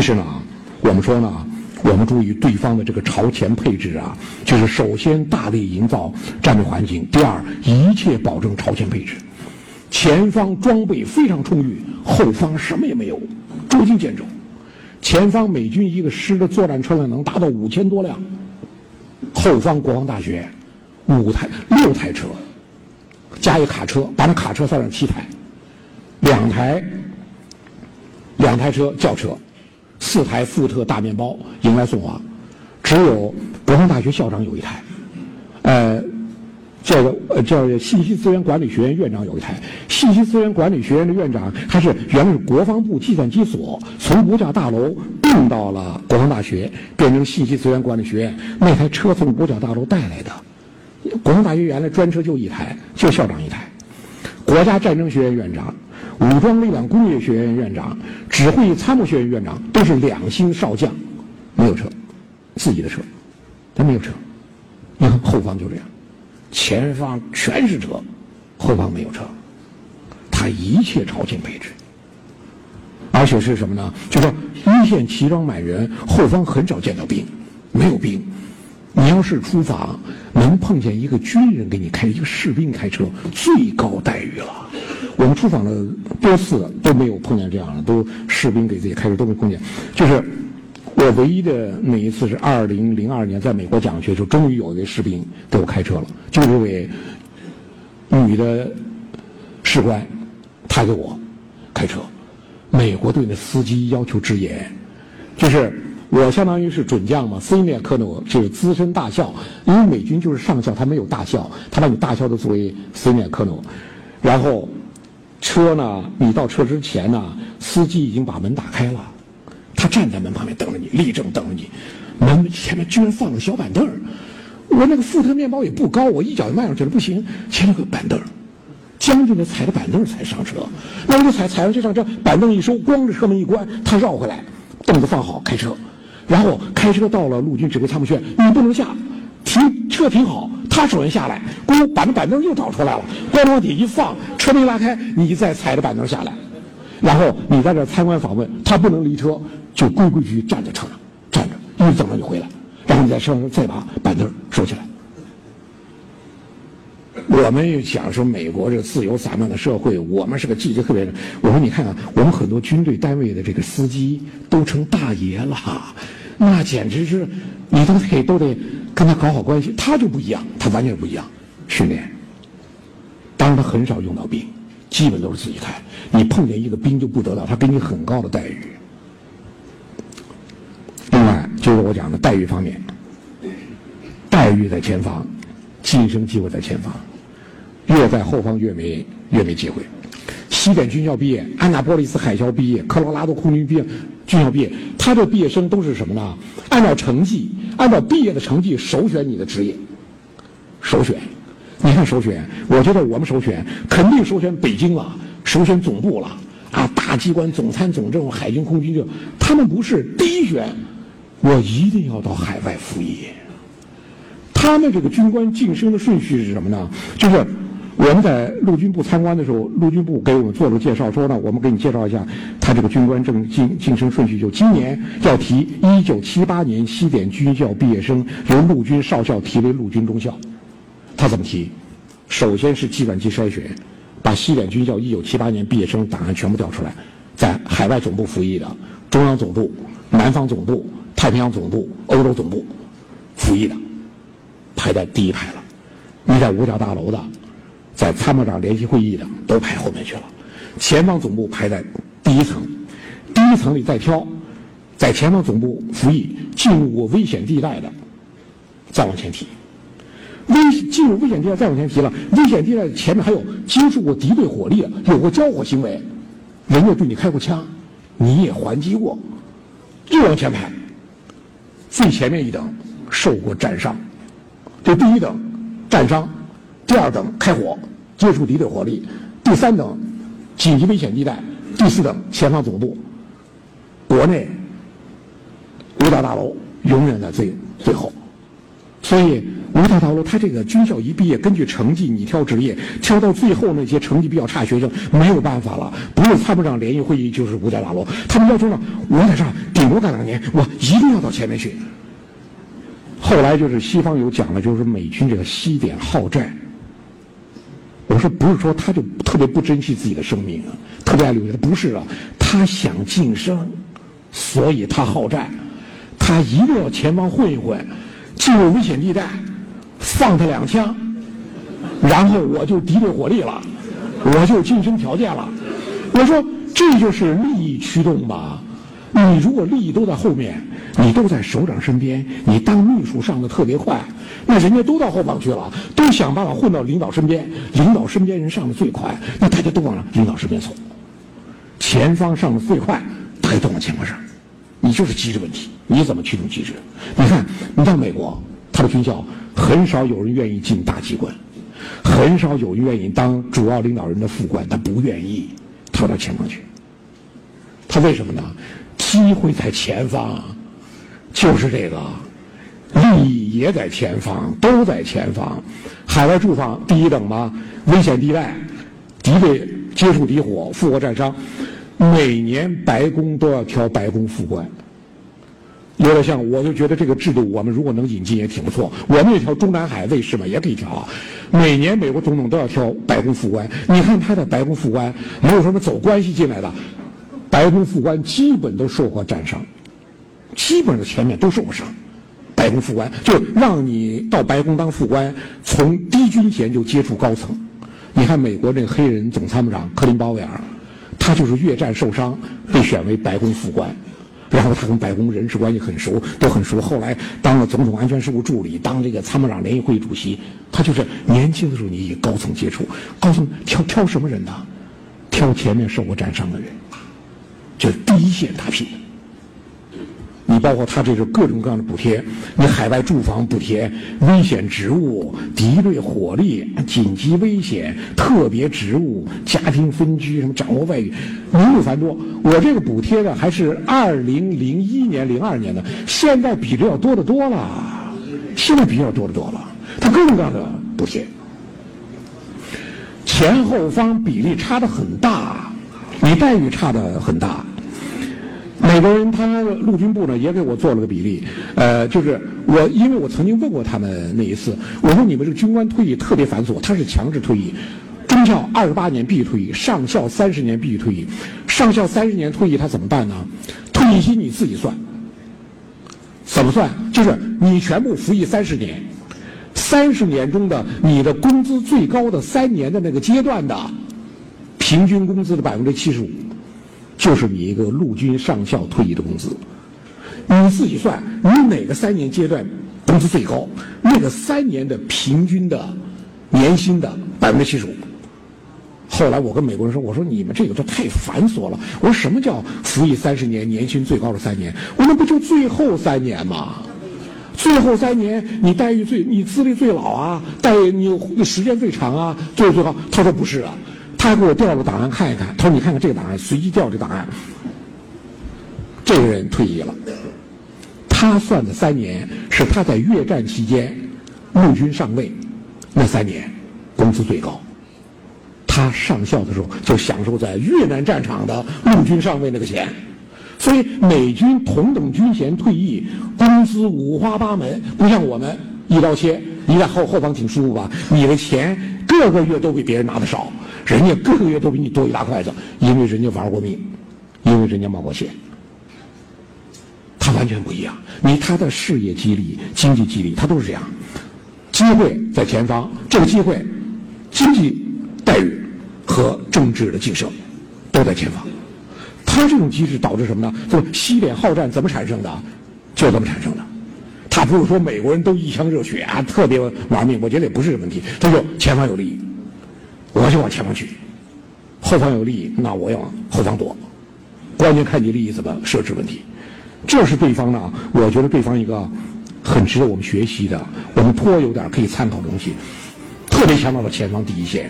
是呢，我们说呢，我们注意对方的这个朝前配置啊，就是首先大力营造战略环境，第二一切保证朝前配置。前方装备非常充裕，后方什么也没有，捉襟见肘。前方美军一个师的作战车辆能达到五千多辆，后方国防大学五台六台车，加一卡车，把那卡车算上七台，两台两台车轿车，四台福特大面包迎来送往，只有国防大学校长有一台，呃。这个呃，叫信息资源管理学院院长有一台信息资源管理学院的院长，还是原来是国防部计算机所从五角大楼并到了国防大学，变成信息资源管理学院。那台车从五角大楼带来的，国防大学原来专车就一台，就校长一台。国家战争学院院长、武装力量工业学院院长、指挥参谋学院院长都是两星少将，没有车，自己的车，他没有车。你看后方就这样。前方全是车，后方没有车，他一切朝前配置，而且是什么呢？就说一线齐装满员，后方很少见到兵，没有兵。你要是出访，能碰见一个军人给你开一个士兵开车，最高待遇了。我们出访了多次都没有碰见这样的，都士兵给自己开车都没碰见，就是。我唯一的那一次是二零零二年在美国讲学时候，终于有一位士兵给我开车了，就这位女的士官，她给我开车。美国对那司机要求之严，就是我相当于是准将嘛，senior colonel 就是资深大校，因为美军就是上校，他没有大校，他把你大校都作为 senior colonel，然后车呢，你到车之前呢，司机已经把门打开了。他站在门旁边等着你，立正等着你。门前面居然放了小板凳我那个福特面包也不高，我一脚就迈上去了，不行，前面有个板凳将军呢踩着板凳才上车。那我就踩踩上去上车，板凳一收，光着车门一关，他绕回来，凳子放好，开车。然后开车到了陆军指挥参谋院，你不能下，停车停好。他首先下来，咣把那板凳又找出来了，咣往底一放，车门拉开，你再踩着板凳下来。然后你在这参观访问，他不能离车。就规规矩矩站在车上，站着，一直等着你回来，然后你在车上再把板凳收起来。我们又讲说美国这自由散漫的社会，我们是个季节特别的。我说你看看，我们很多军队单位的这个司机都成大爷了，那简直是你都得都得跟他搞好关系。他就不一样，他完全不一样。训练，当然他很少用到兵，基本都是自己开。你碰见一个兵就不得了，他给你很高的待遇。另外就是我讲的待遇方面，待遇在前方，晋升机会在前方，越在后方越没越没机会。西点军校毕业，安纳波利斯海校毕业，科罗拉多空军毕业，军校毕业，他这毕业生都是什么呢？按照成绩，按照毕业的成绩首选你的职业，首选。你看首选，我觉得我们首选肯定首选北京了，首选总部了啊，大机关总参总政，海军空军就他们不是第一选。我一定要到海外服役。他们这个军官晋升的顺序是什么呢？就是我们在陆军部参观的时候，陆军部给我们做了介绍，说呢，我们给你介绍一下他这个军官正晋晋升顺序。就今年要提一九七八年西点军校毕业生，由陆军少校提为陆军中校。他怎么提？首先是计算机筛选，把西点军校一九七八年毕业生档案全部调出来，在海外总部服役的、中央总部、南方总部。太平洋总部、欧洲总部服役的排在第一排了，你在五角大楼的，在参谋长联席会议的都排后面去了。前方总部排在第一层，第一层里再挑，在前方总部服役进入过危险地带的，再往前提。危进入危险地带再往前提了，危险地带前面还有接触过敌对火力，有过交火行为，人家对你开过枪，你也还击过，又往前排。最前面一等受过战伤，这第一等战伤，第二等开火接触敌对火力，第三等紧急危险地带，第四等前方总部。国内五角大楼永远在最最后，所以五角大楼它这个军校一毕业，根据成绩你挑职业，挑到最后那些成绩比较差学生没有办法了，不是参谋长联谊会议就是五角大楼，他们要求呢，我在这儿顶多干两年，我一定要到前面去。后来就是西方有讲了，就是美军这个西点好战。我说不是说他就特别不珍惜自己的生命啊，特别爱留下，不是啊，他想晋升，所以他好战，他一定要前方混一混，进入危险地带，放他两枪，然后我就敌对火力了，我就晋升条件了。我说这就是利益驱动吧。你如果利益都在后面，你都在首长身边，你当秘书上的特别快，那人家都到后方去了，都想办法混到领导身边，领导身边人上的最快，那大家都往领导身边走，前方上的最快，大家都往前方上，你就是机制问题，你怎么驱动机制？你看，你到美国，他的军校很少有人愿意进大机关，很少有人愿意当主要领导人的副官，他不愿意，他到前方去，他为什么呢？机会在前方，就是这个，利益也在前方，都在前方。海外驻防第一等嘛？危险地带，敌对接触敌火，复活战伤。每年白宫都要挑白宫副官，有点像，我就觉得这个制度，我们如果能引进也挺不错。我们也挑中南海卫士嘛，也可以挑。每年美国总统都要挑白宫副官，你看他的白宫副官没有什么走关系进来的。白宫副官基本都受过战伤，基本上前面都受过伤。白宫副官就让你到白宫当副官，从低军衔就接触高层。你看美国这个黑人总参谋长克林鲍威尔，他就是越战受伤被选为白宫副官，然后他跟白宫人事关系很熟，都很熟。后来当了总统安全事务助理，当这个参谋长联谊会议主席。他就是年轻的时候你与高层接触，高层挑挑什么人呢？挑前面受过战伤的人。就是第一线打拼，包括他这种各种各样的补贴，你海外住房补贴、危险职务、敌对火力、紧急危险、特别职务、家庭分居，什么掌握外语，名目繁多。我这个补贴呢，还是二零零一年、零二年的，现在比这要多得多了，现在比这要多得多了。他各种各样的补贴，前后方比例差的很大，你待遇差的很大。美国人他陆军部呢也给我做了个比例，呃，就是我因为我曾经问过他们那一次，我说你们这个军官退役特别繁琐，他是强制退役，中校二十八年必须退役，上校三十年必须退役，上校三十年退役他怎么办呢？退役金你自己算，怎么算？就是你全部服役三十年，三十年中的你的工资最高的三年的那个阶段的平均工资的百分之七十五。就是你一个陆军上校退役的工资，你自己算，你哪个三年阶段工资最高？那个三年的平均的年薪的百分之七十五。后来我跟美国人说：“我说你们这个都太繁琐了。我说什么叫服役三十年，年薪最高的三年？我那不就最后三年吗？最后三年你待遇最，你资历最老啊，待遇你时间最长啊，最后最高。”他说：“不是啊。”他给我调了档案看一看，他说：“你看看这个档案，随机调这档案。这个人退役了，他算的三年是他在越战期间陆军上尉那三年工资最高。他上校的时候就享受在越南战场的陆军上尉那个钱，所以美军同等军衔退役，工资五花八门，不像我们一刀切。你在后后方挺舒服吧？你的钱各个月都比别人拿的少。”人家各个月都比你多一大筷子，因为人家玩过命，因为人家冒过险。他完全不一样，你他的事业激励、经济激励，他都是这样。机会在前方，这个机会、经济待遇和政治的晋升都在前方。他这种机制导致什么呢？就西点好战怎么产生的？就这么产生的。他不是说美国人都一腔热血啊，特别玩命，我觉得也不是这问题。他就前方有利益。我就往前方去，后方有利益，那我要往后方躲。关键看你利益怎么设置问题。这是对方呢，我觉得对方一个很值得我们学习的，我们颇有点可以参考的东西。特别强调了前方第一线。